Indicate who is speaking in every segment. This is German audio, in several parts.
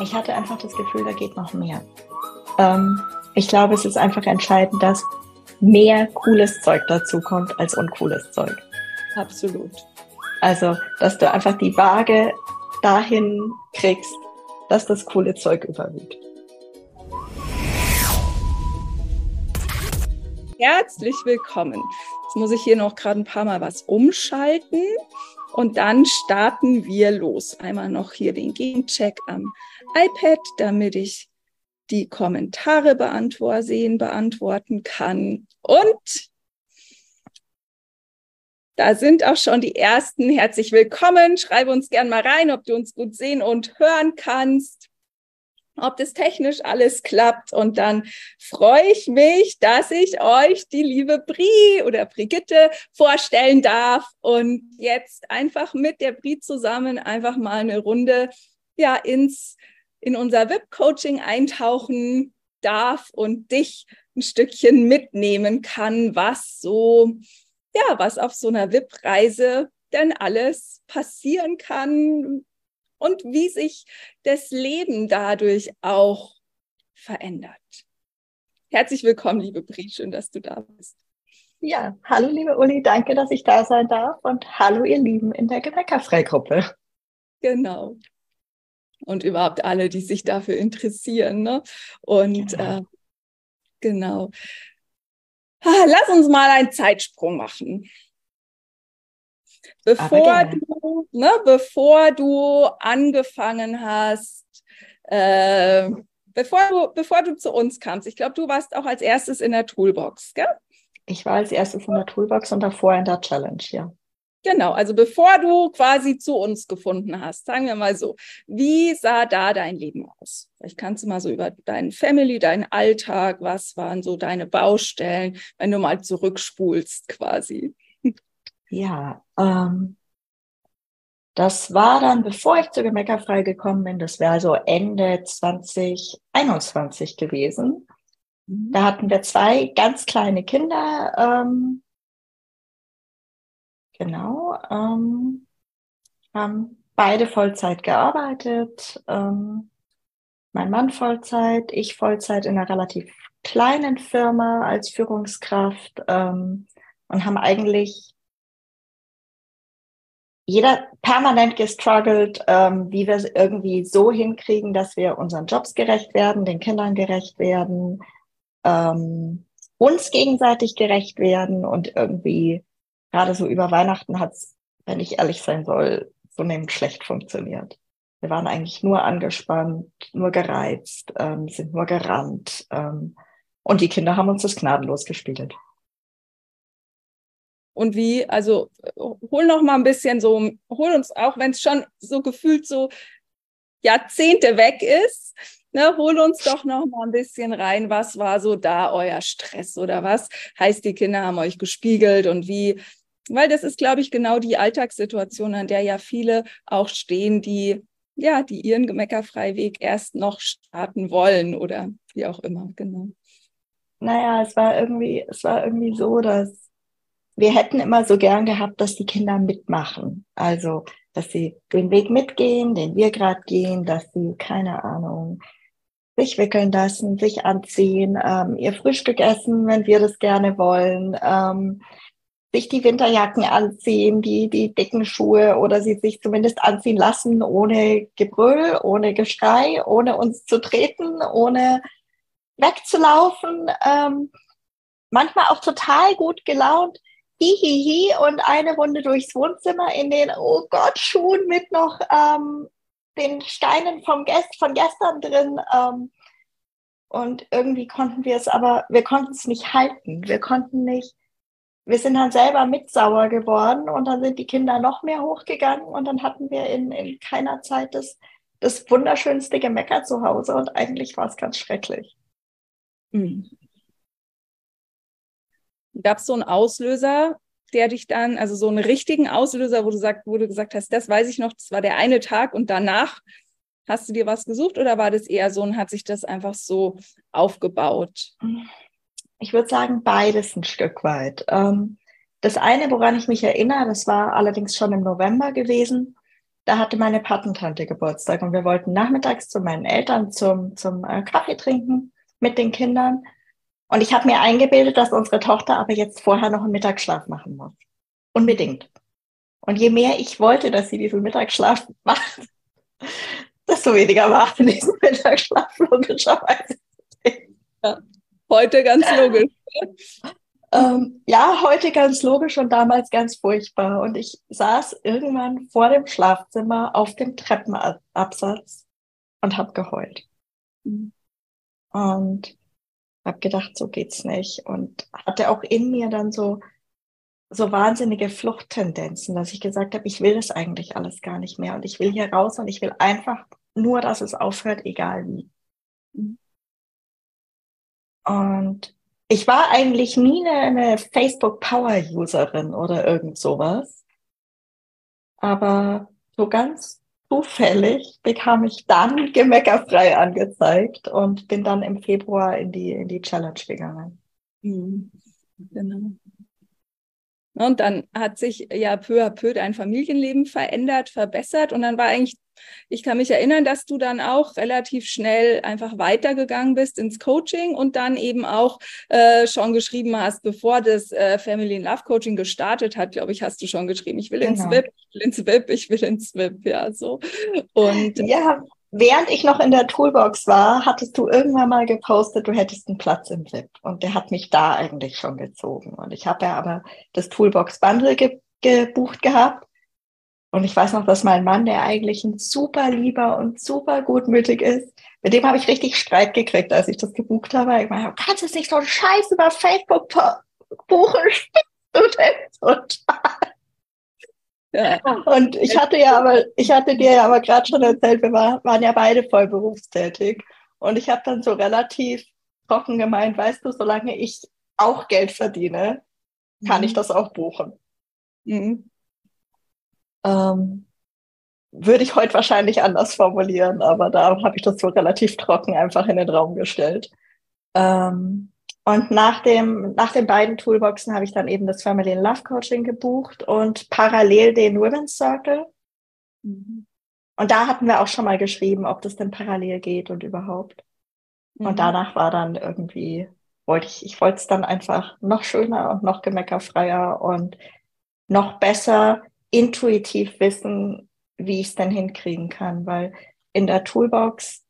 Speaker 1: ich hatte einfach das Gefühl, da geht noch mehr. Ähm, ich glaube, es ist einfach entscheidend, dass mehr cooles Zeug dazu kommt als uncooles Zeug.
Speaker 2: Absolut.
Speaker 1: Also, dass du einfach die Waage dahin kriegst, dass das coole Zeug überwiegt.
Speaker 2: Herzlich willkommen. Jetzt muss ich hier noch gerade ein paar Mal was umschalten und dann starten wir los. Einmal noch hier den Gegencheck am iPad, damit ich die Kommentare beantworten, beantworten kann. Und da sind auch schon die ersten. Herzlich willkommen. Schreibe uns gern mal rein, ob du uns gut sehen und hören kannst, ob das technisch alles klappt. Und dann freue ich mich, dass ich euch die liebe Brie oder Brigitte vorstellen darf und jetzt einfach mit der Brie zusammen einfach mal eine Runde ja ins in unser VIP-Coaching eintauchen darf und dich ein Stückchen mitnehmen kann, was so, ja, was auf so einer VIP-Reise denn alles passieren kann und wie sich das Leben dadurch auch verändert. Herzlich willkommen, liebe Brie, schön, dass du da bist.
Speaker 1: Ja, hallo liebe Uli, danke, dass ich da sein darf und hallo ihr Lieben in der Gewäckerfreigruppe.
Speaker 2: Genau und überhaupt alle, die sich dafür interessieren. Ne? Und genau. Äh, genau. Lass uns mal einen Zeitsprung machen. Bevor du, ne, bevor du angefangen hast, äh, bevor, du, bevor du zu uns kamst, ich glaube, du warst auch als erstes in der Toolbox, gell?
Speaker 1: Ich war als erstes in der Toolbox und davor in der Challenge, ja.
Speaker 2: Genau, also bevor du quasi zu uns gefunden hast, sagen wir mal so, wie sah da dein Leben aus? Vielleicht kannst du mal so über deinen Family, deinen Alltag, was waren so deine Baustellen, wenn du mal zurückspulst quasi.
Speaker 1: Ja, ähm, das war dann, bevor ich zu Gemeckerfrei gekommen bin, das wäre also Ende 2021 gewesen. Mhm. Da hatten wir zwei ganz kleine Kinder, ähm, Genau. Ähm, haben beide Vollzeit gearbeitet. Ähm, mein Mann Vollzeit, ich Vollzeit in einer relativ kleinen Firma als Führungskraft ähm, und haben eigentlich jeder permanent gestruggelt, ähm, wie wir es irgendwie so hinkriegen, dass wir unseren Jobs gerecht werden, den Kindern gerecht werden, ähm, uns gegenseitig gerecht werden und irgendwie gerade so über Weihnachten hat es, wenn ich ehrlich sein soll, zunehmend schlecht funktioniert. Wir waren eigentlich nur angespannt, nur gereizt, ähm, sind nur gerannt. Ähm, und die Kinder haben uns das gnadenlos gespiegelt.
Speaker 2: Und wie, also hol noch mal ein bisschen so, hol uns auch, wenn es schon so gefühlt so Jahrzehnte weg ist, ne, hol uns doch noch mal ein bisschen rein. Was war so da euer Stress oder was heißt, die Kinder haben euch gespiegelt und wie weil das ist, glaube ich, genau die Alltagssituation, an der ja viele auch stehen, die ja, die ihren Gemeckerfreiweg erst noch starten wollen oder wie auch immer, genau.
Speaker 1: Naja, es war irgendwie, es war irgendwie so, dass wir hätten immer so gern gehabt, dass die Kinder mitmachen. Also, dass sie den Weg mitgehen, den wir gerade gehen, dass sie, keine Ahnung, sich wickeln lassen, sich anziehen, ähm, ihr Frühstück essen, wenn wir das gerne wollen, ähm, sich die Winterjacken anziehen, die, die dicken Schuhe oder sie sich zumindest anziehen lassen, ohne Gebrüll, ohne Geschrei, ohne uns zu treten, ohne wegzulaufen. Ähm, manchmal auch total gut gelaunt. Hihihi und eine Runde durchs Wohnzimmer in den, oh Gott, Schuhen mit noch ähm, den Steinen vom Gest von gestern drin. Ähm, und irgendwie konnten wir es aber, wir konnten es nicht halten. Wir konnten nicht wir sind dann selber mit sauer geworden und dann sind die Kinder noch mehr hochgegangen und dann hatten wir in, in keiner Zeit das, das wunderschönste Gemecker zu Hause und eigentlich war es ganz schrecklich. Mhm.
Speaker 2: Gab es so einen Auslöser, der dich dann, also so einen richtigen Auslöser, wo du, sagt, wo du gesagt hast, das weiß ich noch, das war der eine Tag und danach hast du dir was gesucht oder war das eher so und hat sich das einfach so aufgebaut?
Speaker 1: Ich würde sagen, beides ein Stück weit. Ähm, das eine, woran ich mich erinnere, das war allerdings schon im November gewesen. da hatte meine Patentante Geburtstag und wir wollten nachmittags zu meinen Eltern zum, zum äh, Kaffee trinken mit den Kindern. Und ich habe mir eingebildet, dass unsere Tochter aber jetzt vorher noch einen Mittagsschlaf machen muss. Unbedingt. Und je mehr ich wollte, dass sie diesen Mittagsschlaf macht, desto weniger war diesen Mittagsschlaf logischerweise.
Speaker 2: Heute ganz logisch.
Speaker 1: Ähm, ja, heute ganz logisch und damals ganz furchtbar. Und ich saß irgendwann vor dem Schlafzimmer auf dem Treppenabsatz und habe geheult. Mhm. Und habe gedacht, so geht's nicht. Und hatte auch in mir dann so, so wahnsinnige Fluchttendenzen, dass ich gesagt habe, ich will das eigentlich alles gar nicht mehr. Und ich will hier raus und ich will einfach nur, dass es aufhört, egal wie. Mhm. Und ich war eigentlich nie eine, Facebook Power Userin oder irgend sowas. Aber so ganz zufällig bekam ich dann gemeckerfrei angezeigt und bin dann im Februar in die, in die Challenge gegangen. Mhm.
Speaker 2: Genau. Und dann hat sich ja peu à peu dein Familienleben verändert, verbessert. Und dann war eigentlich, ich kann mich erinnern, dass du dann auch relativ schnell einfach weitergegangen bist ins Coaching und dann eben auch äh, schon geschrieben hast, bevor das äh, Family in Love Coaching gestartet hat, glaube ich, hast du schon geschrieben, ich will genau. ins WIP, ich will ins WIP, ich will ins WIP, ja, so.
Speaker 1: Und ja, während ich noch in der Toolbox war, hattest du irgendwann mal gepostet, du hättest einen Platz im VIP. Und der hat mich da eigentlich schon gezogen. Und ich habe ja aber das Toolbox Bundle ge gebucht gehabt. Und ich weiß noch, dass mein Mann, der eigentlich ein super lieber und super gutmütig ist, mit dem habe ich richtig Streit gekriegt, als ich das gebucht habe. Ich meine, du kannst jetzt nicht so einen Scheiß über Facebook buchen, du denn total? Ja. Und ich hatte ja aber, ich hatte dir ja aber gerade schon erzählt, wir war, waren ja beide voll berufstätig. Und ich habe dann so relativ trocken gemeint, weißt du, solange ich auch Geld verdiene, kann mhm. ich das auch buchen. Mhm. Ähm, würde ich heute wahrscheinlich anders formulieren, aber da habe ich das so relativ trocken einfach in den Raum gestellt. Ähm, und nach dem, nach den beiden Toolboxen habe ich dann eben das Family and Love Coaching gebucht und parallel den Women's Circle. Mhm. Und da hatten wir auch schon mal geschrieben, ob das denn parallel geht und überhaupt. Mhm. Und danach war dann irgendwie, wollte ich, ich wollte es dann einfach noch schöner und noch gemeckerfreier und noch besser intuitiv wissen, wie ich es denn hinkriegen kann, weil in der Toolbox,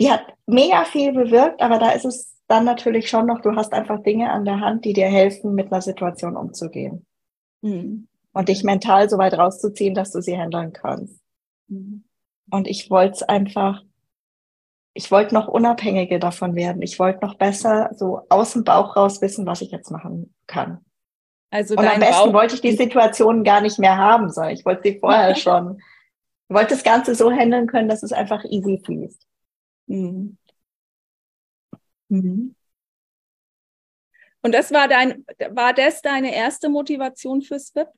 Speaker 1: die hat mega viel bewirkt, aber da ist es dann natürlich schon noch, du hast einfach Dinge an der Hand, die dir helfen, mit einer Situation umzugehen. Mhm. Und dich mental so weit rauszuziehen, dass du sie handeln kannst. Mhm. Und ich wollte es einfach, ich wollte noch unabhängiger davon werden. Ich wollte noch besser so aus dem Bauch raus wissen, was ich jetzt machen kann. Also und am besten Bauch wollte ich die Situation gar nicht mehr haben, sondern ich wollte sie vorher schon. Ich wollte das Ganze so handeln können, dass es einfach easy fließt. Mhm.
Speaker 2: Mhm. Und das war dein, war das deine erste Motivation fürs WIP?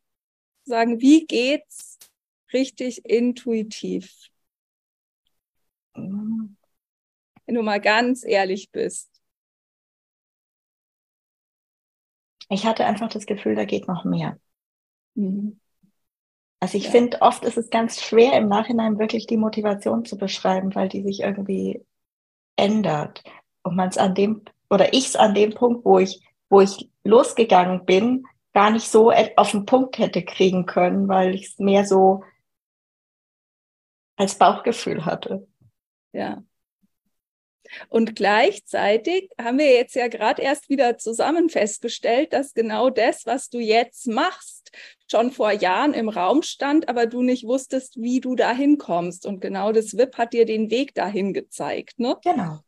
Speaker 2: Sagen, wie geht's richtig intuitiv? Wenn du mal ganz ehrlich bist.
Speaker 1: Ich hatte einfach das Gefühl, da geht noch mehr. Mhm. Also ich ja. finde, oft ist es ganz schwer im Nachhinein wirklich die Motivation zu beschreiben, weil die sich irgendwie ändert und man es an dem oder ich es an dem Punkt, wo ich wo ich losgegangen bin, gar nicht so auf den Punkt hätte kriegen können, weil ich es mehr so als Bauchgefühl hatte.
Speaker 2: Ja. Und gleichzeitig haben wir jetzt ja gerade erst wieder zusammen festgestellt, dass genau das, was du jetzt machst, schon vor Jahren im Raum stand, aber du nicht wusstest, wie du dahin kommst. Und genau das WIP hat dir den Weg dahin gezeigt. Ne?
Speaker 1: Genau.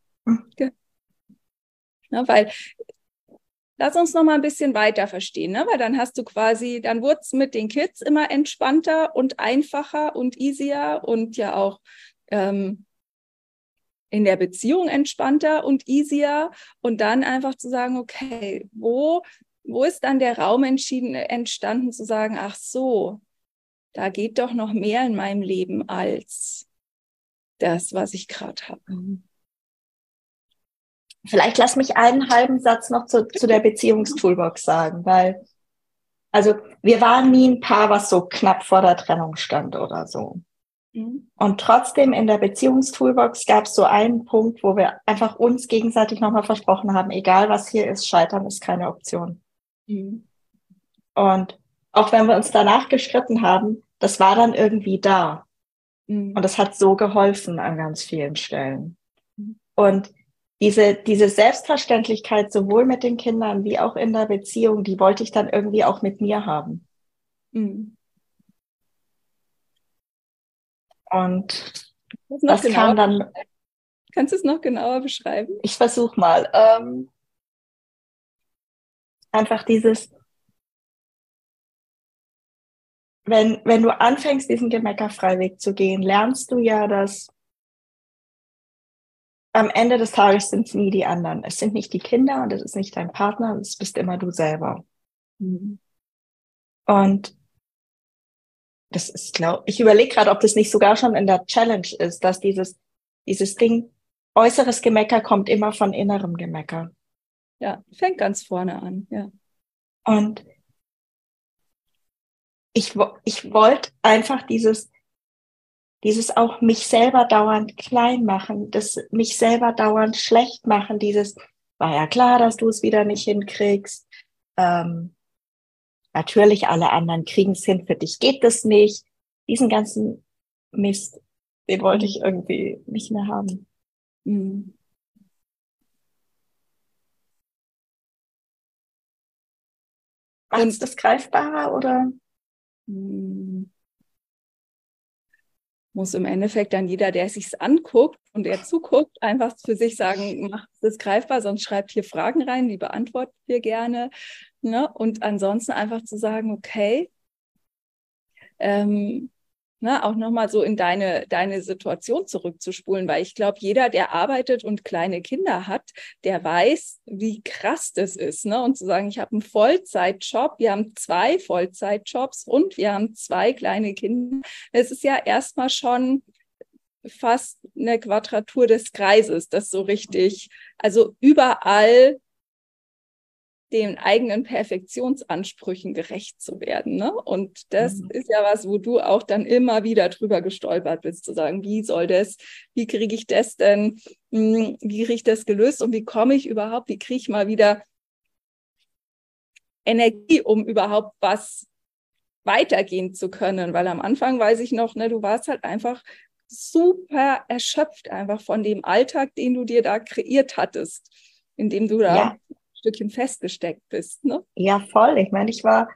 Speaker 2: Ne, weil lass uns noch mal ein bisschen weiter verstehen, ne? weil dann hast du quasi, dann wurde es mit den Kids immer entspannter und einfacher und easier und ja auch ähm, in der Beziehung entspannter und easier und dann einfach zu sagen, okay, wo, wo ist dann der Raum entschieden, entstanden zu sagen, ach so, da geht doch noch mehr in meinem Leben als das, was ich gerade habe. Mhm.
Speaker 1: Vielleicht lass mich einen halben Satz noch zu, zu der Beziehungstoolbox sagen, weil also wir waren nie ein Paar, was so knapp vor der Trennung stand oder so. Mhm. Und trotzdem in der Beziehungstoolbox gab es so einen Punkt, wo wir einfach uns gegenseitig nochmal versprochen haben, egal was hier ist, scheitern ist keine Option. Mhm. Und auch wenn wir uns danach gestritten haben, das war dann irgendwie da. Mhm. Und das hat so geholfen an ganz vielen Stellen. Mhm. Und diese, diese Selbstverständlichkeit sowohl mit den Kindern wie auch in der Beziehung, die wollte ich dann irgendwie auch mit mir haben. Mhm. Und das kam dann.
Speaker 2: Kannst du es noch genauer beschreiben?
Speaker 1: Ich versuche mal. Ähm, einfach dieses, wenn, wenn du anfängst, diesen Gemeckerfreiweg zu gehen, lernst du ja, dass am Ende des Tages sind es nie die anderen. Es sind nicht die Kinder und es ist nicht dein Partner, es bist immer du selber. Mhm. Und das ist, glaube ich, überlege gerade, ob das nicht sogar schon in der Challenge ist, dass dieses, dieses Ding, äußeres Gemecker kommt immer von innerem Gemecker.
Speaker 2: Ja, fängt ganz vorne an, ja.
Speaker 1: Und ich, ich wollte einfach dieses, dieses auch mich selber dauernd klein machen, das mich selber dauernd schlecht machen, dieses, war ja klar, dass du es wieder nicht hinkriegst. Ähm, natürlich, alle anderen kriegen es hin, für dich geht das nicht. Diesen ganzen Mist, den wollte ich irgendwie nicht mehr haben. Mhm. Macht das greifbarer oder? Mhm
Speaker 2: muss im Endeffekt dann jeder, der sich's anguckt und der zuguckt, einfach für sich sagen, macht es greifbar, sonst schreibt hier Fragen rein, die beantworten wir gerne. Ne? Und ansonsten einfach zu sagen, okay, ähm, ne, auch nochmal so in deine, deine Situation zurückzuspulen, weil ich glaube, jeder, der arbeitet und kleine Kinder hat, der weiß, wie krass das ist. Ne? Und zu sagen, ich habe einen Vollzeitjob, wir haben zwei Vollzeitjobs und wir haben zwei kleine Kinder, es ist ja erstmal schon fast eine Quadratur des Kreises, das so richtig, also überall den eigenen Perfektionsansprüchen gerecht zu werden. Ne? Und das mhm. ist ja was, wo du auch dann immer wieder drüber gestolpert bist, zu sagen, wie soll das, wie kriege ich das denn, hm, wie kriege ich das gelöst und wie komme ich überhaupt, wie kriege ich mal wieder Energie, um überhaupt was weitergehen zu können. Weil am Anfang weiß ich noch, ne, du warst halt einfach super erschöpft einfach von dem Alltag, den du dir da kreiert hattest, in dem du da ja. Stückchen festgesteckt bist. Ne?
Speaker 1: Ja, voll. Ich meine, ich war,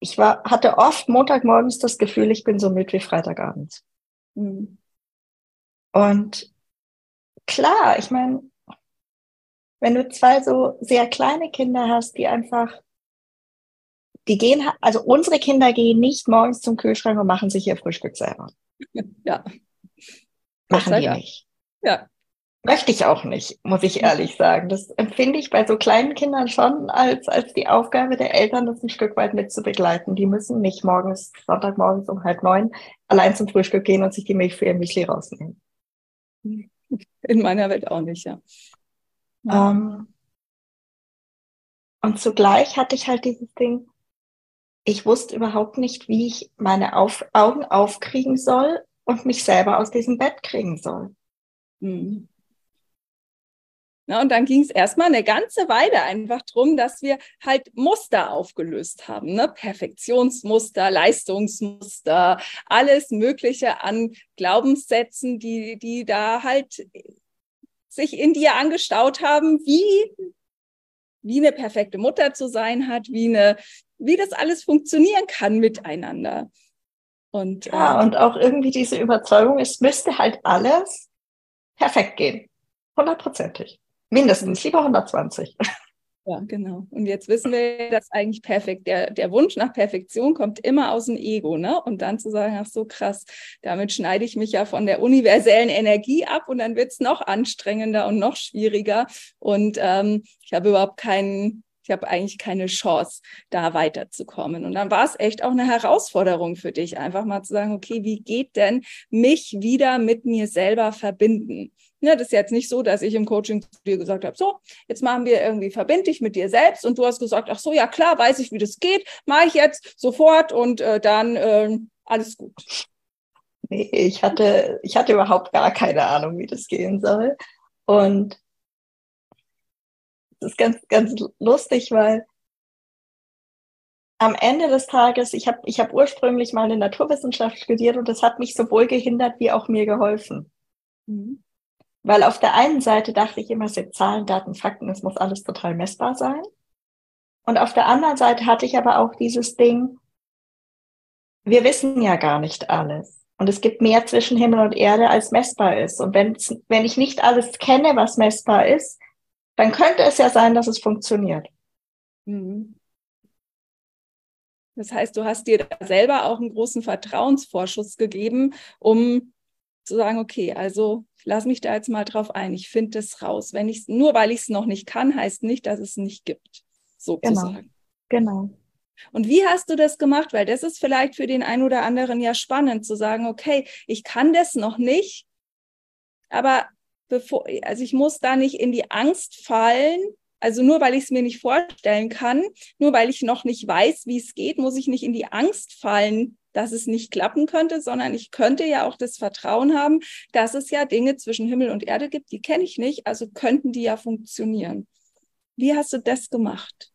Speaker 1: ich war, hatte oft Montagmorgens das Gefühl, ich bin so müde wie Freitagabend. Mhm. Und klar, ich meine, wenn du zwei so sehr kleine Kinder hast, die einfach, die gehen, also unsere Kinder gehen nicht morgens zum Kühlschrank und machen sich ihr Frühstück selber.
Speaker 2: Ja.
Speaker 1: Machen die nicht.
Speaker 2: Ja.
Speaker 1: Möchte ich auch nicht, muss ich ehrlich sagen. Das empfinde ich bei so kleinen Kindern schon als, als die Aufgabe der Eltern, das ein Stück weit mit zu begleiten. Die müssen nicht morgens, Sonntagmorgens um halb neun allein zum Frühstück gehen und sich die Milch für ihr Müsli rausnehmen.
Speaker 2: In meiner Welt auch nicht, ja.
Speaker 1: ja. Ähm, und zugleich hatte ich halt dieses Ding, ich wusste überhaupt nicht, wie ich meine auf Augen aufkriegen soll und mich selber aus diesem Bett kriegen soll. Mhm.
Speaker 2: Na, und dann ging es erstmal eine ganze Weile einfach darum, dass wir halt Muster aufgelöst haben. Ne? Perfektionsmuster, Leistungsmuster, alles Mögliche an Glaubenssätzen, die, die da halt sich in dir angestaut haben, wie, wie eine perfekte Mutter zu sein hat, wie, eine, wie das alles funktionieren kann miteinander.
Speaker 1: Und, ja, äh, und auch irgendwie diese Überzeugung, es müsste halt alles perfekt gehen. Hundertprozentig. Mindestens, lieber 120.
Speaker 2: Ja, genau. Und jetzt wissen wir, dass eigentlich perfekt, der, der Wunsch nach Perfektion kommt immer aus dem Ego, ne? Und dann zu sagen, ach so krass, damit schneide ich mich ja von der universellen Energie ab und dann wird es noch anstrengender und noch schwieriger. Und ähm, ich habe überhaupt keinen, ich habe eigentlich keine Chance, da weiterzukommen. Und dann war es echt auch eine Herausforderung für dich, einfach mal zu sagen, okay, wie geht denn mich wieder mit mir selber verbinden? Ne, das ist jetzt nicht so, dass ich im Coaching zu dir gesagt habe, so, jetzt machen wir irgendwie verbindlich mit dir selbst und du hast gesagt, ach so, ja klar, weiß ich, wie das geht, mache ich jetzt sofort und äh, dann äh, alles gut.
Speaker 1: Nee, ich hatte, ich hatte überhaupt gar keine Ahnung, wie das gehen soll. Und das ist ganz, ganz lustig, weil am Ende des Tages, ich habe ich hab ursprünglich mal eine Naturwissenschaft studiert und das hat mich sowohl gehindert wie auch mir geholfen. Mhm. Weil auf der einen Seite dachte ich immer, es sind Zahlen, Daten, Fakten, es muss alles total messbar sein. Und auf der anderen Seite hatte ich aber auch dieses Ding, wir wissen ja gar nicht alles. Und es gibt mehr zwischen Himmel und Erde, als messbar ist. Und wenn, ich nicht alles kenne, was messbar ist, dann könnte es ja sein, dass es funktioniert. Mhm.
Speaker 2: Das heißt, du hast dir da selber auch einen großen Vertrauensvorschuss gegeben, um zu sagen, okay, also lass mich da jetzt mal drauf ein. Ich finde das raus. Wenn ich nur weil ich es noch nicht kann, heißt nicht, dass es nicht gibt, sozusagen.
Speaker 1: Genau. genau.
Speaker 2: Und wie hast du das gemacht? Weil das ist vielleicht für den einen oder anderen ja spannend zu sagen, okay, ich kann das noch nicht, aber bevor, also ich muss da nicht in die Angst fallen. Also nur weil ich es mir nicht vorstellen kann, nur weil ich noch nicht weiß, wie es geht, muss ich nicht in die Angst fallen, dass es nicht klappen könnte, sondern ich könnte ja auch das Vertrauen haben, dass es ja Dinge zwischen Himmel und Erde gibt, die kenne ich nicht, also könnten die ja funktionieren. Wie hast du das gemacht?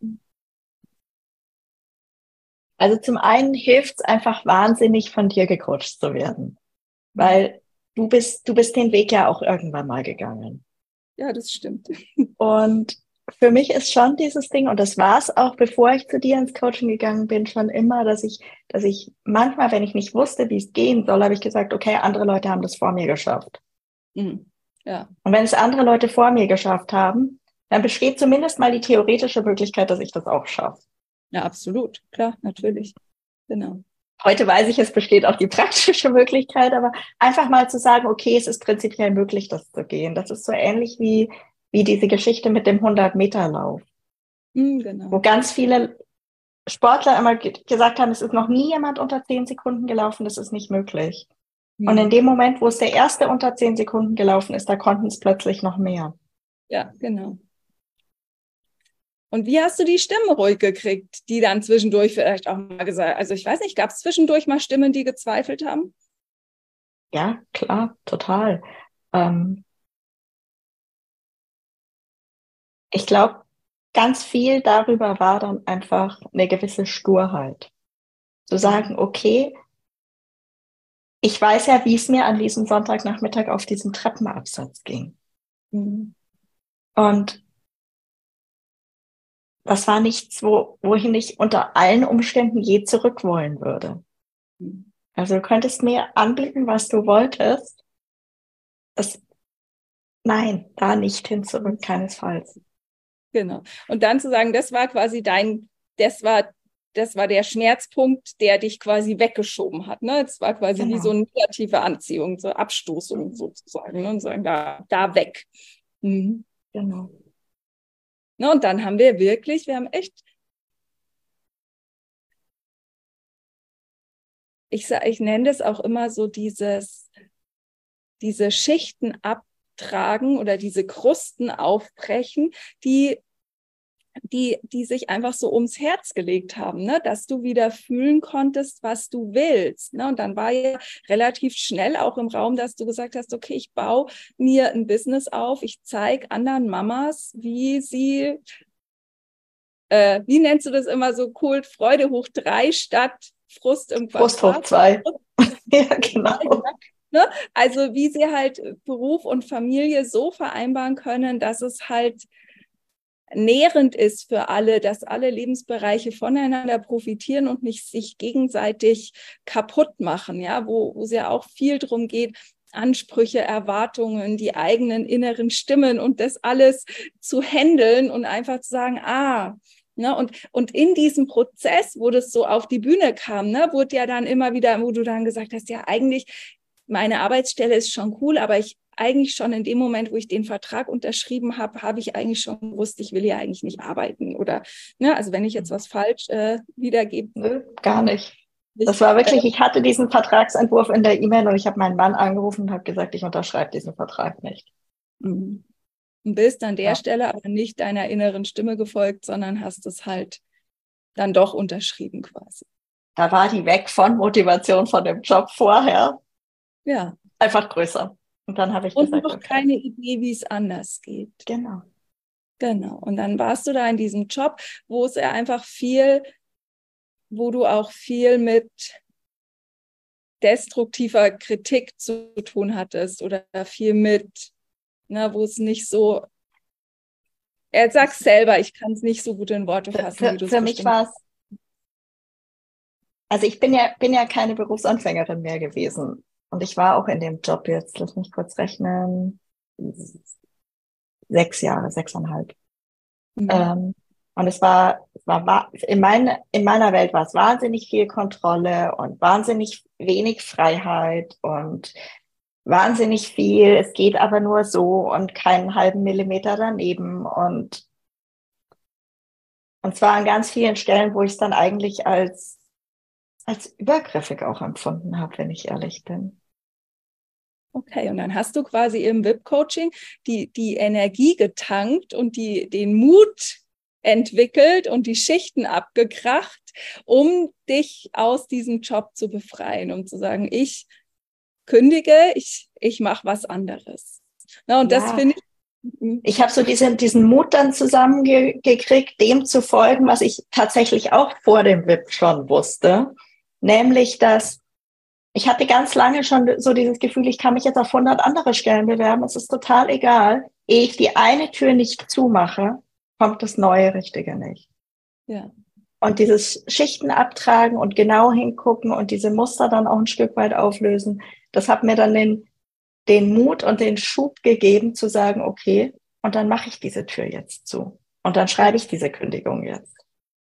Speaker 1: Also zum einen hilft es einfach wahnsinnig, von dir gecoacht zu werden. Weil du bist, du bist den Weg ja auch irgendwann mal gegangen.
Speaker 2: Ja, das stimmt.
Speaker 1: Und für mich ist schon dieses Ding, und das war es auch, bevor ich zu dir ins Coaching gegangen bin, schon immer, dass ich, dass ich manchmal, wenn ich nicht wusste, wie es gehen soll, habe ich gesagt, okay, andere Leute haben das vor mir geschafft. Mhm. Ja. Und wenn es andere Leute vor mir geschafft haben, dann besteht zumindest mal die theoretische Möglichkeit, dass ich das auch schaffe.
Speaker 2: Ja, absolut. Klar, natürlich. Genau.
Speaker 1: Heute weiß ich, es besteht auch die praktische Möglichkeit, aber einfach mal zu sagen, okay, es ist prinzipiell möglich, das zu gehen. Das ist so ähnlich wie, wie diese Geschichte mit dem 100-Meter-Lauf. Mhm, genau. Wo ganz viele Sportler immer gesagt haben, es ist noch nie jemand unter 10 Sekunden gelaufen, das ist nicht möglich. Mhm. Und in dem Moment, wo es der erste unter 10 Sekunden gelaufen ist, da konnten es plötzlich noch mehr.
Speaker 2: Ja, genau. Und wie hast du die Stimme ruhig gekriegt, die dann zwischendurch vielleicht auch mal gesagt, also ich weiß nicht, gab es zwischendurch mal Stimmen, die gezweifelt haben?
Speaker 1: Ja, klar, total. Ähm ich glaube, ganz viel darüber war dann einfach eine gewisse Sturheit. Zu sagen, okay, ich weiß ja, wie es mir an diesem Sonntagnachmittag auf diesem Treppenabsatz ging. Mhm. Und das war nichts, wo, wohin ich unter allen Umständen je zurück wollen würde. Also du könntest mir anbieten, was du wolltest. Das, nein, da nicht hin zurück, keinesfalls.
Speaker 2: Genau. Und dann zu sagen, das war quasi dein, das war, das war der Schmerzpunkt, der dich quasi weggeschoben hat. Ne? Es war quasi genau. wie so eine negative Anziehung, so Abstoßung sozusagen. Ne? Und sagen, da, da weg. Mhm. Genau. Ne, und dann haben wir wirklich, wir haben echt, ich, ich nenne das auch immer so dieses, diese Schichten abtragen oder diese Krusten aufbrechen, die die, die sich einfach so ums Herz gelegt haben, ne? dass du wieder fühlen konntest, was du willst. Ne? Und dann war ja relativ schnell auch im Raum, dass du gesagt hast, okay, ich baue mir ein Business auf, ich zeige anderen Mamas, wie sie, äh, wie nennst du das immer so cool, Freude hoch drei statt Frust im
Speaker 1: Quadrat. Frust hoch zwei. ja, genau.
Speaker 2: Ne? Also wie sie halt Beruf und Familie so vereinbaren können, dass es halt nährend ist für alle, dass alle Lebensbereiche voneinander profitieren und nicht sich gegenseitig kaputt machen, ja, wo, wo es ja auch viel drum geht, Ansprüche, Erwartungen, die eigenen inneren Stimmen und das alles zu handeln und einfach zu sagen, ah, Ne, und, und in diesem Prozess, wo das so auf die Bühne kam, ne, wurde ja dann immer wieder, wo du dann gesagt hast, ja, eigentlich, meine Arbeitsstelle ist schon cool, aber ich eigentlich schon in dem Moment, wo ich den Vertrag unterschrieben habe, habe ich eigentlich schon gewusst, ich will ja eigentlich nicht arbeiten. Oder, ne, also wenn ich jetzt was falsch äh, wiedergebe.
Speaker 1: Nö, gar nicht. Das war wirklich, ich hatte diesen Vertragsentwurf in der E-Mail und ich habe meinen Mann angerufen und habe gesagt, ich unterschreibe diesen Vertrag nicht.
Speaker 2: Mhm. Und bist an der ja. Stelle aber nicht deiner inneren Stimme gefolgt, sondern hast es halt dann doch unterschrieben quasi.
Speaker 1: Da war die weg von Motivation von dem Job vorher.
Speaker 2: Ja.
Speaker 1: Einfach größer. Und dann habe ich
Speaker 2: und
Speaker 1: gesagt,
Speaker 2: noch okay. keine Idee, wie es anders geht.
Speaker 1: Genau.
Speaker 2: Genau. Und dann warst du da in diesem Job, wo es ja einfach viel, wo du auch viel mit destruktiver Kritik zu tun hattest oder viel mit, na, wo es nicht so. Er sagt selber, ich kann es nicht so gut in Worte fassen.
Speaker 1: Für,
Speaker 2: wie
Speaker 1: für mich war es. Also ich bin ja, bin ja keine Berufsanfängerin mehr gewesen. Und ich war auch in dem Job jetzt, lass mich kurz rechnen, sechs Jahre, sechseinhalb. Mhm. Ähm, und es war, war in, meine, in meiner Welt war es wahnsinnig viel Kontrolle und wahnsinnig wenig Freiheit und wahnsinnig viel. Es geht aber nur so und keinen halben Millimeter daneben und und zwar an ganz vielen Stellen, wo ich es dann eigentlich als als übergriffig auch empfunden habe, wenn ich ehrlich bin.
Speaker 2: Okay, und dann hast du quasi im VIP-Coaching die, die Energie getankt und die, den Mut entwickelt und die Schichten abgekracht, um dich aus diesem Job zu befreien, um zu sagen, ich kündige, ich, ich mache was anderes. Na, und ja. das finde ich.
Speaker 1: Mhm. Ich habe so diesen, diesen Mut dann zusammengekriegt, dem zu folgen, was ich tatsächlich auch vor dem VIP schon wusste, nämlich dass ich hatte ganz lange schon so dieses Gefühl, ich kann mich jetzt auf 100 andere Stellen bewerben. Es ist total egal. Ehe ich die eine Tür nicht zumache, kommt das neue Richtige nicht.
Speaker 2: Ja.
Speaker 1: Und dieses Schichten abtragen und genau hingucken und diese Muster dann auch ein Stück weit auflösen, das hat mir dann den, den Mut und den Schub gegeben zu sagen, okay, und dann mache ich diese Tür jetzt zu. Und dann schreibe ich diese Kündigung jetzt.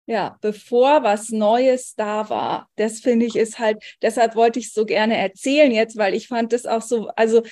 Speaker 2: Ja, bevor was Neues da war. Das finde ich ist halt, deshalb wollte ich es so gerne erzählen jetzt, weil ich fand das auch so, also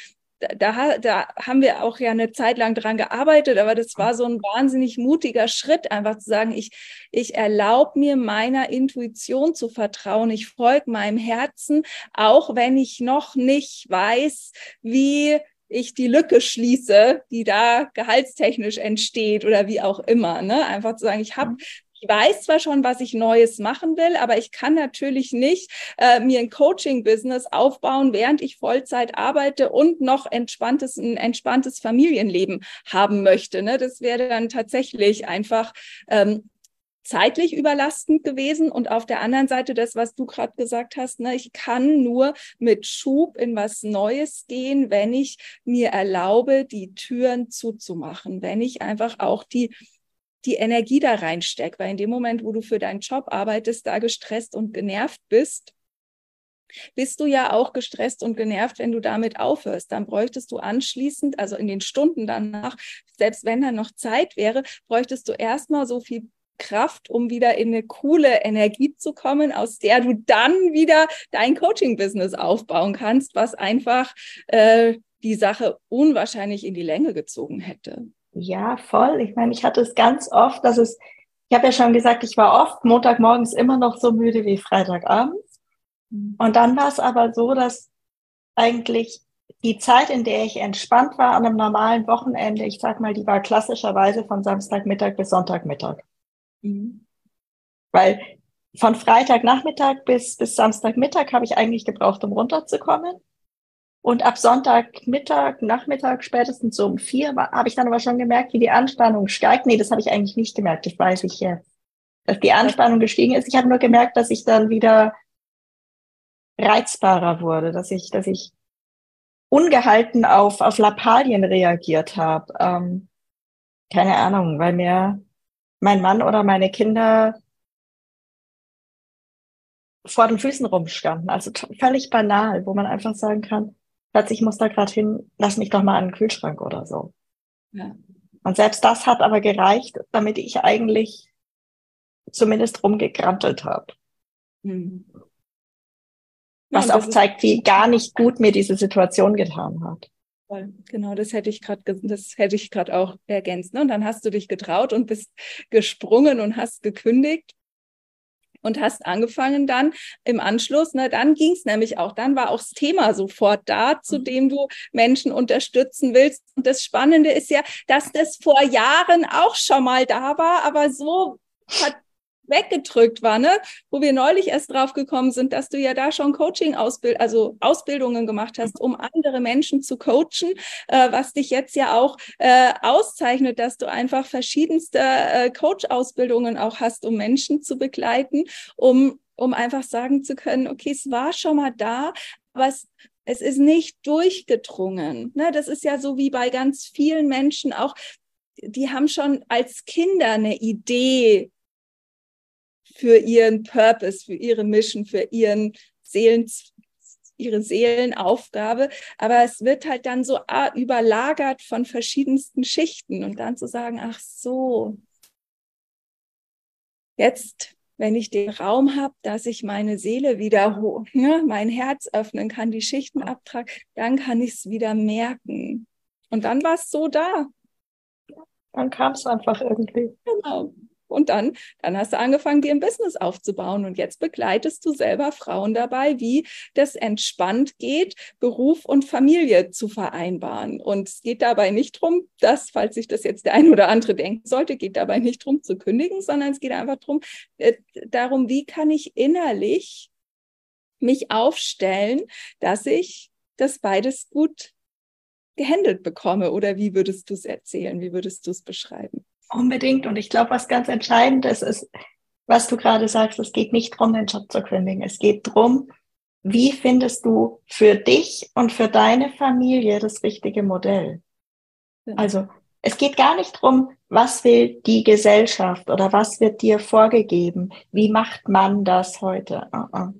Speaker 2: da, da haben wir auch ja eine Zeit lang dran gearbeitet, aber das war so ein wahnsinnig mutiger Schritt, einfach zu sagen, ich, ich erlaube mir meiner Intuition zu vertrauen, ich folge meinem Herzen, auch wenn ich noch nicht weiß, wie ich die Lücke schließe, die da gehaltstechnisch entsteht oder wie auch immer. Ne? Einfach zu sagen, ich habe mhm ich weiß zwar schon, was ich Neues machen will, aber ich kann natürlich nicht äh, mir ein Coaching-Business aufbauen, während ich Vollzeit arbeite und noch entspanntes, ein entspanntes Familienleben haben möchte. Ne? Das wäre dann tatsächlich einfach ähm, zeitlich überlastend gewesen und auf der anderen Seite das, was du gerade gesagt hast, ne, ich kann nur mit Schub in was Neues gehen, wenn ich mir erlaube, die Türen zuzumachen, wenn ich einfach auch die die Energie da reinsteckt, weil in dem Moment, wo du für deinen Job arbeitest, da gestresst und genervt bist, bist du ja auch gestresst und genervt, wenn du damit aufhörst. Dann bräuchtest du anschließend, also in den Stunden danach, selbst wenn da noch Zeit wäre, bräuchtest du erstmal so viel Kraft, um wieder in eine coole Energie zu kommen, aus der du dann wieder dein Coaching-Business aufbauen kannst, was einfach äh, die Sache unwahrscheinlich in die Länge gezogen hätte.
Speaker 1: Ja, voll. Ich meine, ich hatte es ganz oft, dass es, ich habe ja schon gesagt, ich war oft Montagmorgens immer noch so müde wie Freitagabends. Mhm. Und dann war es aber so, dass eigentlich die Zeit, in der ich entspannt war an einem normalen Wochenende, ich sag mal, die war klassischerweise von Samstagmittag bis Sonntagmittag. Mhm. Weil von Freitagnachmittag bis, bis Samstagmittag habe ich eigentlich gebraucht, um runterzukommen. Und ab Sonntagmittag, Nachmittag, spätestens um vier, habe ich dann aber schon gemerkt, wie die Anspannung steigt. Nee, das habe ich eigentlich nicht gemerkt, das weiß ich jetzt. Dass die Anspannung gestiegen ist. Ich habe nur gemerkt, dass ich dann wieder reizbarer wurde, dass ich, dass ich ungehalten auf, auf Lappalien reagiert habe. Ähm, keine Ahnung, weil mir mein Mann oder meine Kinder vor den Füßen rumstanden. Also völlig banal, wo man einfach sagen kann, Schatz, ich muss da gerade hin, lass mich doch mal an den Kühlschrank oder so. Ja. Und selbst das hat aber gereicht, damit ich eigentlich zumindest rumgekrantelt habe. Mhm. Was ja, auch zeigt, wie gar nicht gut mir diese Situation getan hat.
Speaker 2: Genau, das hätte ich gerade, das hätte ich gerade auch ergänzt. Ne? Und dann hast du dich getraut und bist gesprungen und hast gekündigt und hast angefangen dann im Anschluss, ne, dann ging es nämlich auch, dann war auch das Thema sofort da, zu mhm. dem du Menschen unterstützen willst. Und das Spannende ist ja, dass das vor Jahren auch schon mal da war, aber so hat weggedrückt war, ne? Wo wir neulich erst drauf gekommen sind, dass du ja da schon Coaching Ausbild also Ausbildungen gemacht hast, um andere Menschen zu coachen, äh, was dich jetzt ja auch äh, auszeichnet, dass du einfach verschiedenste äh, Coach Ausbildungen auch hast, um Menschen zu begleiten, um um einfach sagen zu können, okay, es war schon mal da, aber es es ist nicht durchgedrungen. Ne? Das ist ja so wie bei ganz vielen Menschen auch, die haben schon als Kinder eine Idee für ihren Purpose, für ihre Mission, für ihren Seelen, ihre Seelenaufgabe. Aber es wird halt dann so überlagert von verschiedensten Schichten und dann zu sagen, ach so, jetzt, wenn ich den Raum habe, dass ich meine Seele wieder hoch, ne, mein Herz öffnen kann, die Schichten abtragen, dann kann ich es wieder merken. Und dann war es so da.
Speaker 1: Dann kam es einfach irgendwie.
Speaker 2: Genau. Und dann, dann hast du angefangen, dir ein Business aufzubauen. Und jetzt begleitest du selber Frauen dabei, wie das entspannt geht, Beruf und Familie zu vereinbaren. Und es geht dabei nicht darum, dass, falls sich das jetzt der ein oder andere denken sollte, geht dabei nicht darum zu kündigen, sondern es geht einfach darum, äh, darum, wie kann ich innerlich mich aufstellen, dass ich das beides gut gehandelt bekomme. Oder wie würdest du es erzählen? Wie würdest du es beschreiben?
Speaker 1: Unbedingt. Und ich glaube, was ganz entscheidend ist, ist, was du gerade sagst, es geht nicht darum, den Job zu kündigen. Es geht darum, wie findest du für dich und für deine Familie das richtige Modell? Ja. Also es geht gar nicht darum, was will die Gesellschaft oder was wird dir vorgegeben? Wie macht man das heute? Uh -uh.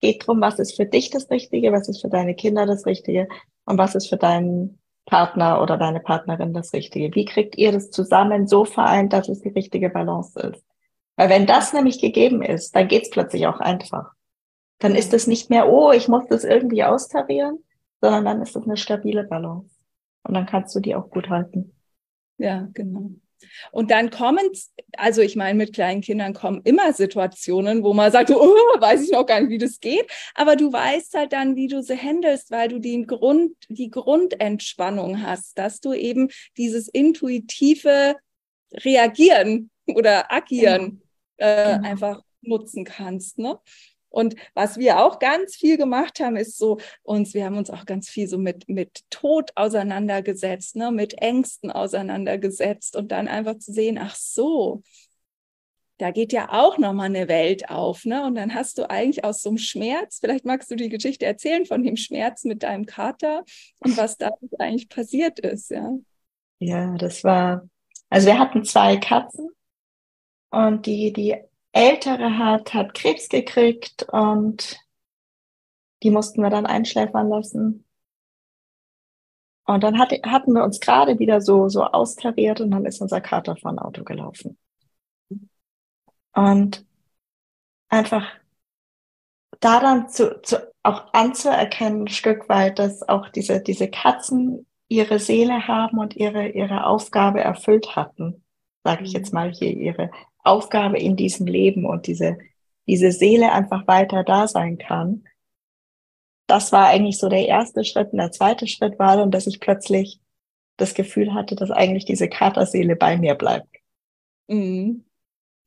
Speaker 1: Geht darum, was ist für dich das Richtige, was ist für deine Kinder das Richtige und was ist für deinen Partner oder deine Partnerin das Richtige? Wie kriegt ihr das zusammen so vereint, dass es die richtige Balance ist? Weil wenn das nämlich gegeben ist, dann geht's plötzlich auch einfach. Dann ist es nicht mehr, oh, ich muss das irgendwie austarieren, sondern dann ist es eine stabile Balance. Und dann kannst du die auch gut halten.
Speaker 2: Ja, genau. Und dann kommen, also ich meine, mit kleinen Kindern kommen immer Situationen, wo man sagt, oh, weiß ich noch gar nicht, wie das geht. Aber du weißt halt dann, wie du sie handelst, weil du den Grund, die Grundentspannung hast, dass du eben dieses intuitive Reagieren oder Agieren genau. Äh, genau. einfach nutzen kannst. Ne? Und was wir auch ganz viel gemacht haben, ist so uns, wir haben uns auch ganz viel so mit, mit Tod auseinandergesetzt, ne, mit Ängsten auseinandergesetzt und dann einfach zu sehen, ach so, da geht ja auch nochmal eine Welt auf, ne? Und dann hast du eigentlich aus so einem Schmerz, vielleicht magst du die Geschichte erzählen von dem Schmerz mit deinem Kater und was da eigentlich passiert ist, ja.
Speaker 1: Ja, das war, also wir hatten zwei Katzen und die, die ältere hat, hat Krebs gekriegt und die mussten wir dann einschläfern lassen. Und dann hat, hatten wir uns gerade wieder so, so austariert und dann ist unser Kater von Auto gelaufen. Und einfach da dann zu, zu, auch anzuerkennen, ein Stück weit, dass auch diese, diese Katzen ihre Seele haben und ihre, ihre Aufgabe erfüllt hatten, sage ich jetzt mhm. mal hier, ihre Aufgabe in diesem Leben und diese, diese Seele einfach weiter da sein kann. Das war eigentlich so der erste Schritt. Und der zweite Schritt war dann, dass ich plötzlich das Gefühl hatte, dass eigentlich diese Katerseele bei mir bleibt. Mhm.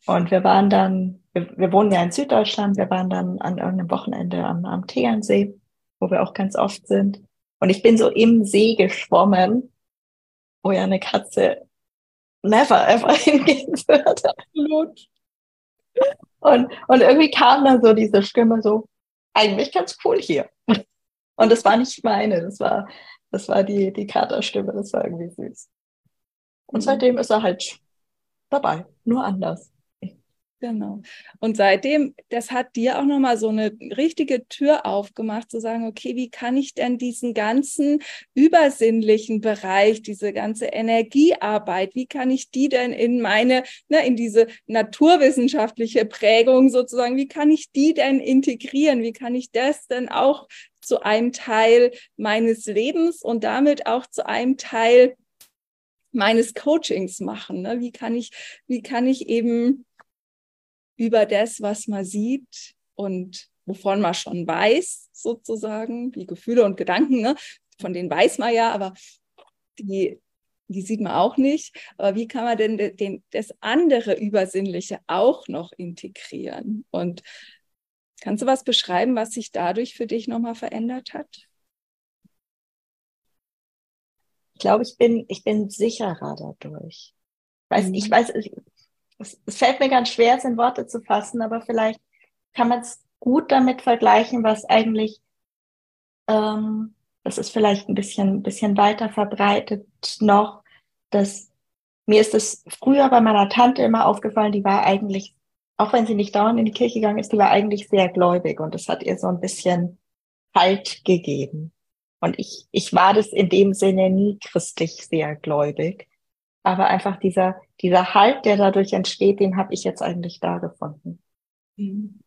Speaker 1: Und wir waren dann, wir, wir, wohnen ja in Süddeutschland, wir waren dann an irgendeinem Wochenende am, am Tegernsee, wo wir auch ganz oft sind. Und ich bin so im See geschwommen, wo ja eine Katze never ever hingehen würde. Absolut. Und, und irgendwie kam dann so diese Stimme so, eigentlich ganz cool hier. Und das war nicht meine, das war, das war die, die Katerstimme, das war irgendwie süß. Und mhm. seitdem ist er halt dabei, nur anders.
Speaker 2: Genau. Und seitdem, das hat dir auch nochmal so eine richtige Tür aufgemacht, zu sagen, okay, wie kann ich denn diesen ganzen übersinnlichen Bereich, diese ganze Energiearbeit, wie kann ich die denn in meine, ne, in diese naturwissenschaftliche Prägung sozusagen, wie kann ich die denn integrieren? Wie kann ich das denn auch zu einem Teil meines Lebens und damit auch zu einem Teil meines Coachings machen. Ne? Wie kann ich, wie kann ich eben über das, was man sieht und wovon man schon weiß, sozusagen, wie Gefühle und Gedanken, ne? von denen weiß man ja, aber die, die sieht man auch nicht. Aber wie kann man denn den, das andere Übersinnliche auch noch integrieren? Und kannst du was beschreiben, was sich dadurch für dich nochmal verändert hat?
Speaker 1: Ich glaube, ich bin, ich bin sicherer dadurch. Weiß, mhm. Ich weiß, es, es fällt mir ganz schwer, es in Worte zu fassen, aber vielleicht kann man es gut damit vergleichen, was eigentlich, ähm, das ist vielleicht ein bisschen, bisschen weiter verbreitet noch, dass mir ist es früher bei meiner Tante immer aufgefallen, die war eigentlich, auch wenn sie nicht dauernd in die Kirche gegangen ist, die war eigentlich sehr gläubig und das hat ihr so ein bisschen Halt gegeben. Und ich, ich war das in dem Sinne nie christlich sehr gläubig. Aber einfach dieser, dieser Halt, der dadurch entsteht, den habe ich jetzt eigentlich da gefunden. Mhm.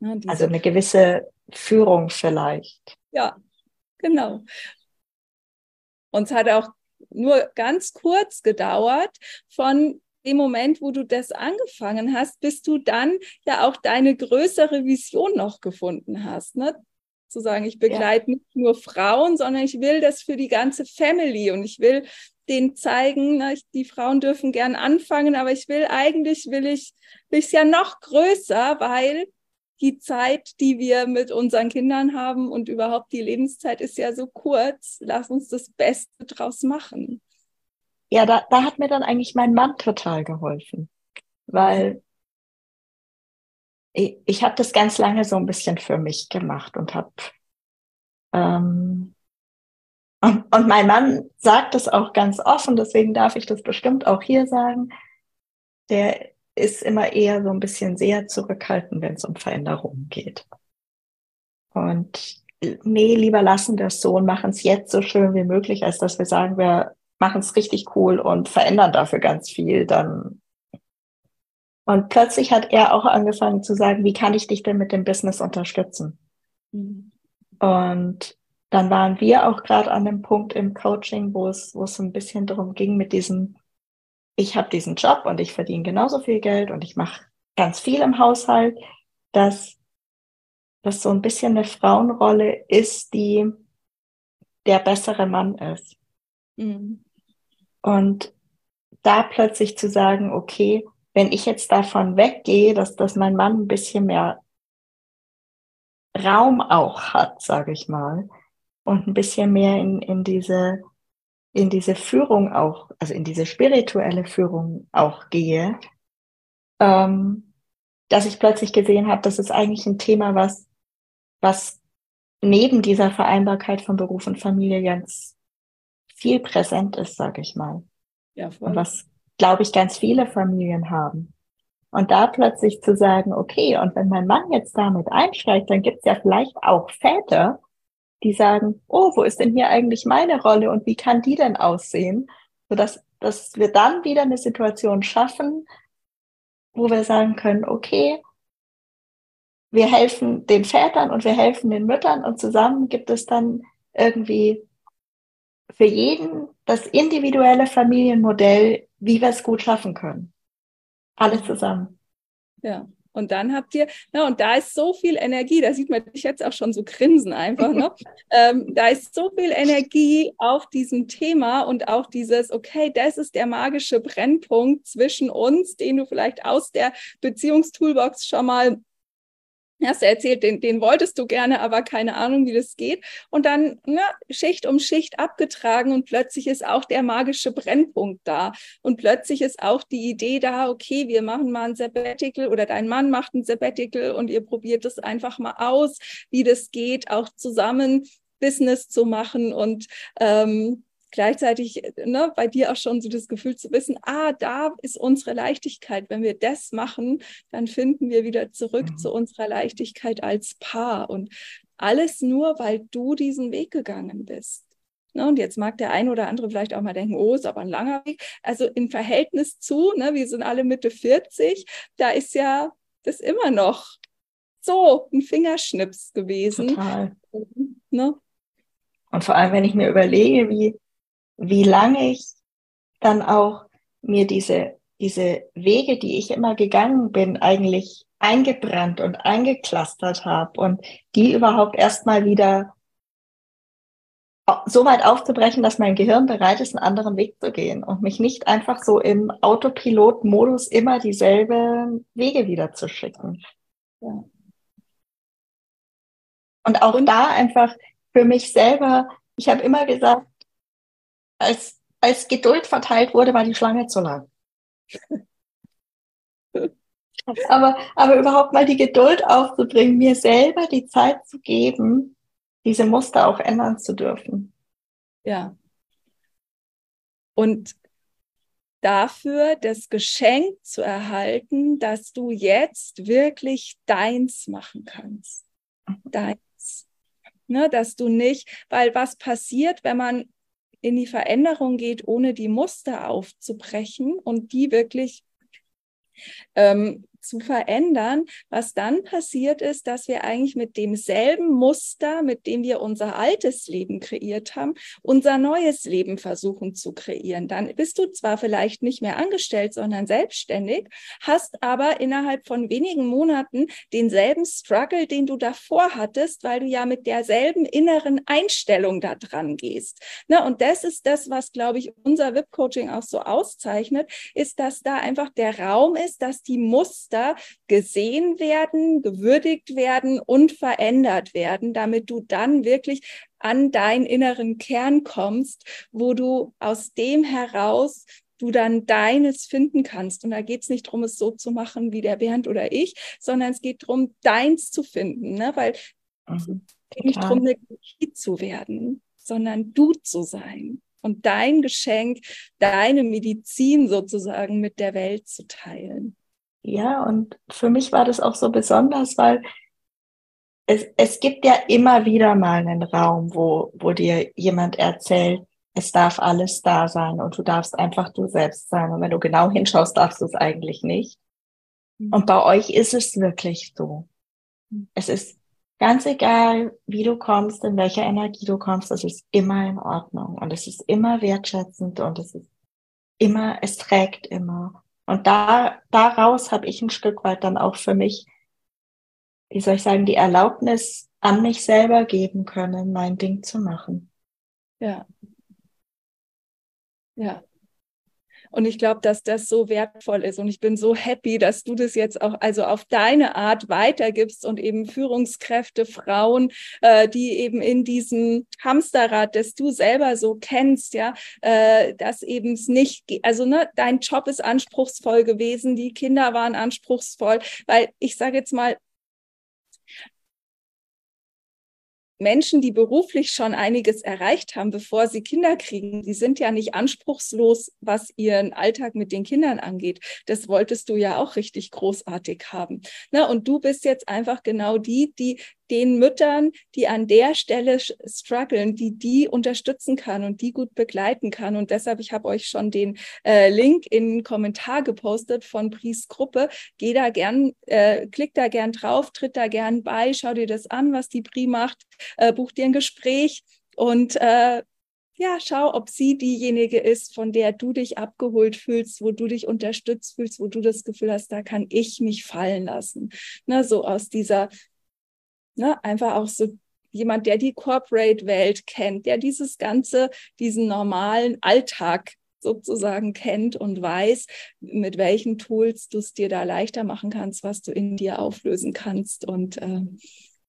Speaker 1: Ja, also eine gewisse Führung vielleicht.
Speaker 2: Ja, genau. Und es hat auch nur ganz kurz gedauert von dem Moment, wo du das angefangen hast, bis du dann ja auch deine größere Vision noch gefunden hast. Ne? Zu sagen, ich begleite ja. nicht nur Frauen, sondern ich will das für die ganze Family und ich will denen zeigen, na, ich, die Frauen dürfen gern anfangen, aber ich will eigentlich, will ich, will ich ja noch größer, weil die Zeit, die wir mit unseren Kindern haben und überhaupt die Lebenszeit ist ja so kurz. Lass uns das Beste draus machen.
Speaker 1: Ja, da, da hat mir dann eigentlich mein Mann total geholfen, weil ich, ich habe das ganz lange so ein bisschen für mich gemacht und habe ähm, und, mein Mann sagt es auch ganz offen, deswegen darf ich das bestimmt auch hier sagen. Der ist immer eher so ein bisschen sehr zurückhaltend, wenn es um Veränderungen geht. Und nee, lieber lassen wir es so und machen es jetzt so schön wie möglich, als dass wir sagen, wir machen es richtig cool und verändern dafür ganz viel, dann. Und plötzlich hat er auch angefangen zu sagen, wie kann ich dich denn mit dem Business unterstützen? Mhm. Und dann waren wir auch gerade an dem Punkt im Coaching, wo es, wo es ein bisschen darum ging mit diesem, ich habe diesen Job und ich verdiene genauso viel Geld und ich mache ganz viel im Haushalt, dass das so ein bisschen eine Frauenrolle ist, die der bessere Mann ist. Mhm. Und da plötzlich zu sagen, okay, wenn ich jetzt davon weggehe, dass, dass mein Mann ein bisschen mehr Raum auch hat, sage ich mal, und ein bisschen mehr in, in diese, in diese Führung auch, also in diese spirituelle Führung auch gehe, ähm, dass ich plötzlich gesehen habe, das ist eigentlich ein Thema, was, was neben dieser Vereinbarkeit von Beruf und Familie ganz viel präsent ist, sage ich mal. Ja, voll. Und was, glaube ich, ganz viele Familien haben. Und da plötzlich zu sagen, okay, und wenn mein Mann jetzt damit einsteigt, dann gibt es ja vielleicht auch Väter, die sagen, oh, wo ist denn hier eigentlich meine Rolle und wie kann die denn aussehen? Sodass dass wir dann wieder eine Situation schaffen, wo wir sagen können, okay, wir helfen den Vätern und wir helfen den Müttern und zusammen gibt es dann irgendwie für jeden das individuelle Familienmodell, wie wir es gut schaffen können. Alle zusammen.
Speaker 2: Ja. Und dann habt ihr, na, und da ist so viel Energie, da sieht man dich jetzt auch schon so grinsen einfach, ne? ähm, da ist so viel Energie auf diesem Thema und auch dieses, okay, das ist der magische Brennpunkt zwischen uns, den du vielleicht aus der Beziehungstoolbox schon mal hast du erzählt, den, den wolltest du gerne, aber keine Ahnung, wie das geht. Und dann na, Schicht um Schicht abgetragen und plötzlich ist auch der magische Brennpunkt da. Und plötzlich ist auch die Idee da, okay, wir machen mal ein Sabbatical oder dein Mann macht ein Sabbatical und ihr probiert es einfach mal aus, wie das geht, auch zusammen Business zu machen und ähm, gleichzeitig ne, bei dir auch schon so das Gefühl zu wissen, ah, da ist unsere Leichtigkeit. Wenn wir das machen, dann finden wir wieder zurück mhm. zu unserer Leichtigkeit als Paar. Und alles nur, weil du diesen Weg gegangen bist. Ne, und jetzt mag der eine oder andere vielleicht auch mal denken, oh, ist aber ein langer Weg. Also im Verhältnis zu, ne, wir sind alle Mitte 40, da ist ja das immer noch so ein Fingerschnips gewesen.
Speaker 1: Total. Ne? Und vor allem, wenn ich mir überlege, wie, wie lange ich dann auch mir diese, diese Wege, die ich immer gegangen bin, eigentlich eingebrannt und eingeklustert habe und die überhaupt erstmal wieder so weit aufzubrechen, dass mein Gehirn bereit ist, einen anderen Weg zu gehen und mich nicht einfach so im Autopilot-Modus immer dieselbe Wege wieder zu schicken. Ja. Und auch da einfach für mich selber, ich habe immer gesagt, als, als Geduld verteilt wurde, war die Schlange zu lang. aber, aber überhaupt mal die Geduld aufzubringen, mir selber die Zeit zu geben, diese Muster auch ändern zu dürfen.
Speaker 2: Ja. Und dafür das Geschenk zu erhalten, dass du jetzt wirklich deins machen kannst. Mhm. Deins. Ne, dass du nicht, weil was passiert, wenn man in die Veränderung geht, ohne die Muster aufzubrechen und die wirklich ähm, zu verändern. Was dann passiert ist, dass wir eigentlich mit demselben Muster, mit dem wir unser altes Leben kreiert haben, unser neues Leben versuchen zu kreieren. Dann bist du zwar vielleicht nicht mehr angestellt, sondern selbstständig, hast aber innerhalb von wenigen Monaten denselben Struggle, den du davor hattest, weil du ja mit derselben inneren Einstellung da dran gehst. Ne? Und das ist das, was, glaube ich, unser VIP-Coaching auch so auszeichnet, ist, dass da einfach der Raum ist, dass die Muster Muster gesehen werden, gewürdigt werden und verändert werden, damit du dann wirklich an deinen inneren Kern kommst, wo du aus dem heraus du dann deines finden kannst. Und da geht es nicht darum, es so zu machen wie der Bernd oder ich, sondern es geht darum, deins zu finden, ne? weil es geht nicht darum, eine Kopie zu werden, sondern du zu sein und dein Geschenk, deine Medizin sozusagen mit der Welt zu teilen.
Speaker 1: Ja, und für mich war das auch so besonders, weil es, es gibt ja immer wieder mal einen Raum, wo, wo dir jemand erzählt, es darf alles da sein und du darfst einfach du selbst sein. Und wenn du genau hinschaust, darfst du es eigentlich nicht. Mhm. Und bei euch ist es wirklich so. Mhm. Es ist ganz egal, wie du kommst, in welcher Energie du kommst, es ist immer in Ordnung und es ist immer wertschätzend und es ist immer, es trägt immer. Und da, daraus habe ich ein Stück weit dann auch für mich, wie soll ich sagen, die Erlaubnis an mich selber geben können, mein Ding zu machen.
Speaker 2: Ja. Ja. Und ich glaube, dass das so wertvoll ist. Und ich bin so happy, dass du das jetzt auch also auf deine Art weitergibst und eben Führungskräfte, Frauen, äh, die eben in diesem Hamsterrad, das du selber so kennst, ja, äh, dass eben es nicht, also ne, dein Job ist anspruchsvoll gewesen, die Kinder waren anspruchsvoll, weil ich sage jetzt mal, Menschen, die beruflich schon einiges erreicht haben, bevor sie Kinder kriegen, die sind ja nicht anspruchslos, was ihren Alltag mit den Kindern angeht. Das wolltest du ja auch richtig großartig haben. Na, und du bist jetzt einfach genau die, die den Müttern, die an der Stelle strugglen, die die unterstützen kann und die gut begleiten kann. Und deshalb, ich habe euch schon den äh, Link in den Kommentar gepostet von Pries Gruppe. Geh da gern, äh, klick da gern drauf, tritt da gern bei, schau dir das an, was die Pri macht, äh, buch dir ein Gespräch und äh, ja, schau, ob sie diejenige ist, von der du dich abgeholt fühlst, wo du dich unterstützt fühlst, wo du das Gefühl hast, da kann ich mich fallen lassen. Ne, so aus dieser Ne? Einfach auch so jemand, der die Corporate-Welt kennt, der dieses ganze, diesen normalen Alltag sozusagen kennt und weiß, mit welchen Tools du es dir da leichter machen kannst, was du in dir auflösen kannst und äh,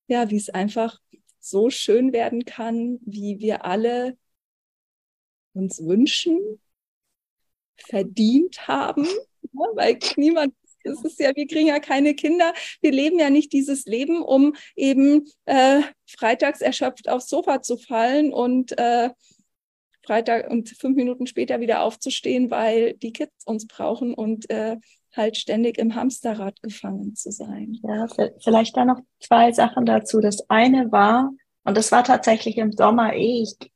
Speaker 2: ja, wie es einfach so schön werden kann, wie wir alle uns wünschen, verdient haben, ja, weil niemand es ist ja, wir kriegen ja keine Kinder. Wir leben ja nicht dieses Leben, um eben äh, freitags erschöpft aufs Sofa zu fallen und äh, Freitag und fünf Minuten später wieder aufzustehen, weil die Kids uns brauchen und äh, halt ständig im Hamsterrad gefangen zu sein.
Speaker 1: Ja, vielleicht da noch zwei Sachen dazu. Das eine war, und das war tatsächlich im Sommer, eh ich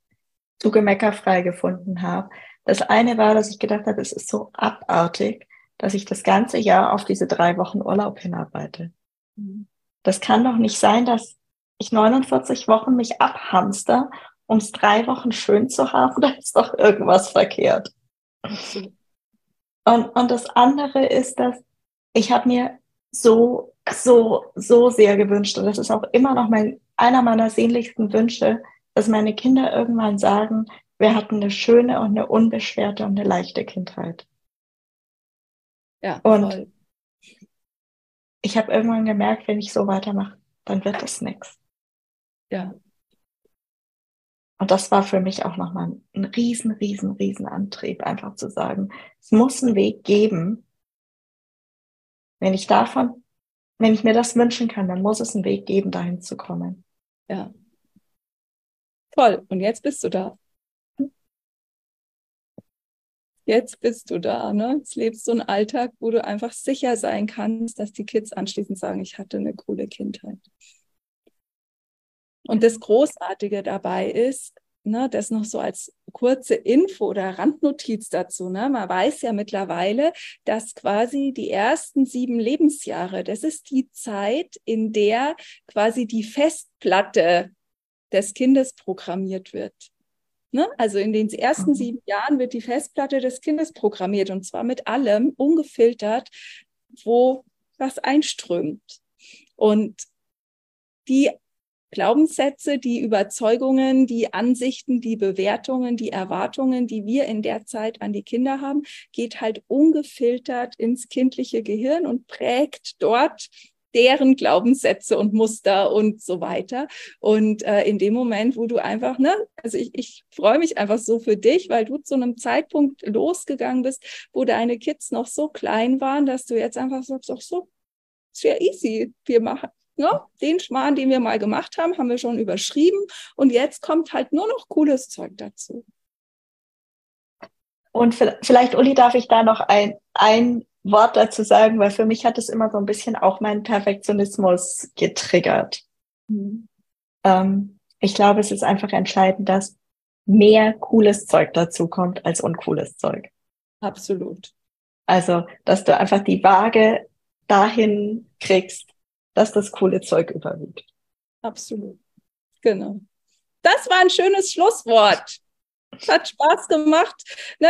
Speaker 1: zugemeckerfrei gefunden habe. Das eine war, dass ich gedacht habe, es ist so abartig, dass ich das ganze Jahr auf diese drei Wochen Urlaub hinarbeite. Mhm. das kann doch nicht sein, dass ich 49 Wochen mich abhamster, um es drei Wochen schön zu haben. Da ist doch irgendwas verkehrt. Und, und das andere ist, dass ich habe mir so, so, so sehr gewünscht, und das ist auch immer noch mein, einer meiner sehnlichsten Wünsche, dass meine Kinder irgendwann sagen, wir hatten eine schöne und eine unbeschwerte und eine leichte Kindheit. Ja, und voll. ich habe irgendwann gemerkt, wenn ich so weitermache, dann wird das nichts.
Speaker 2: Ja.
Speaker 1: Und das war für mich auch nochmal ein riesen, riesen, riesen Antrieb, einfach zu sagen, es muss einen Weg geben. Wenn ich davon, wenn ich mir das wünschen kann, dann muss es einen Weg geben, dahin zu kommen.
Speaker 2: Ja. Toll. Und jetzt bist du da. Jetzt bist du da, ne? Jetzt lebst du einen Alltag, wo du einfach sicher sein kannst, dass die Kids anschließend sagen, ich hatte eine coole Kindheit. Und das Großartige dabei ist, ne, das noch so als kurze Info oder Randnotiz dazu. Ne? Man weiß ja mittlerweile, dass quasi die ersten sieben Lebensjahre, das ist die Zeit, in der quasi die Festplatte des Kindes programmiert wird. Ne? Also in den ersten mhm. sieben Jahren wird die Festplatte des Kindes programmiert und zwar mit allem ungefiltert, wo was einströmt. Und die Glaubenssätze, die Überzeugungen, die Ansichten, die Bewertungen, die Erwartungen, die wir in der Zeit an die Kinder haben, geht halt ungefiltert ins kindliche Gehirn und prägt dort deren Glaubenssätze und Muster und so weiter. Und äh, in dem Moment, wo du einfach, ne, also ich, ich freue mich einfach so für dich, weil du zu einem Zeitpunkt losgegangen bist, wo deine Kids noch so klein waren, dass du jetzt einfach sagst, ach so, ist ja easy, wir machen, Ne? Den Schmarrn, den wir mal gemacht haben, haben wir schon überschrieben und jetzt kommt halt nur noch cooles Zeug dazu.
Speaker 1: Und vielleicht, Uli, darf ich da noch ein, ein Wort dazu sagen, weil für mich hat es immer so ein bisschen auch meinen Perfektionismus getriggert. Mhm. Ähm, ich glaube, es ist einfach entscheidend, dass mehr cooles Zeug dazu kommt als uncooles Zeug.
Speaker 2: Absolut.
Speaker 1: Also, dass du einfach die Waage dahin kriegst, dass das coole Zeug überwiegt.
Speaker 2: Absolut. Genau. Das war ein schönes Schlusswort. Hat Spaß gemacht.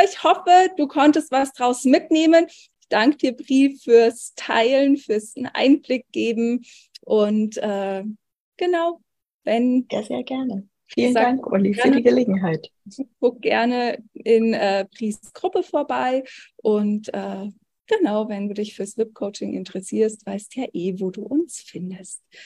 Speaker 2: Ich hoffe, du konntest was draus mitnehmen. Ich danke dir, Brie, fürs Teilen, fürs Einblick geben. Und äh, genau, wenn.
Speaker 1: Ja, sehr gerne. Vielen Dank, Uli, für die Gelegenheit.
Speaker 2: Guck gerne in äh, Bries Gruppe vorbei und äh, Genau, wenn du dich fürs VIP-Coaching interessierst, weißt ja eh, wo du uns findest.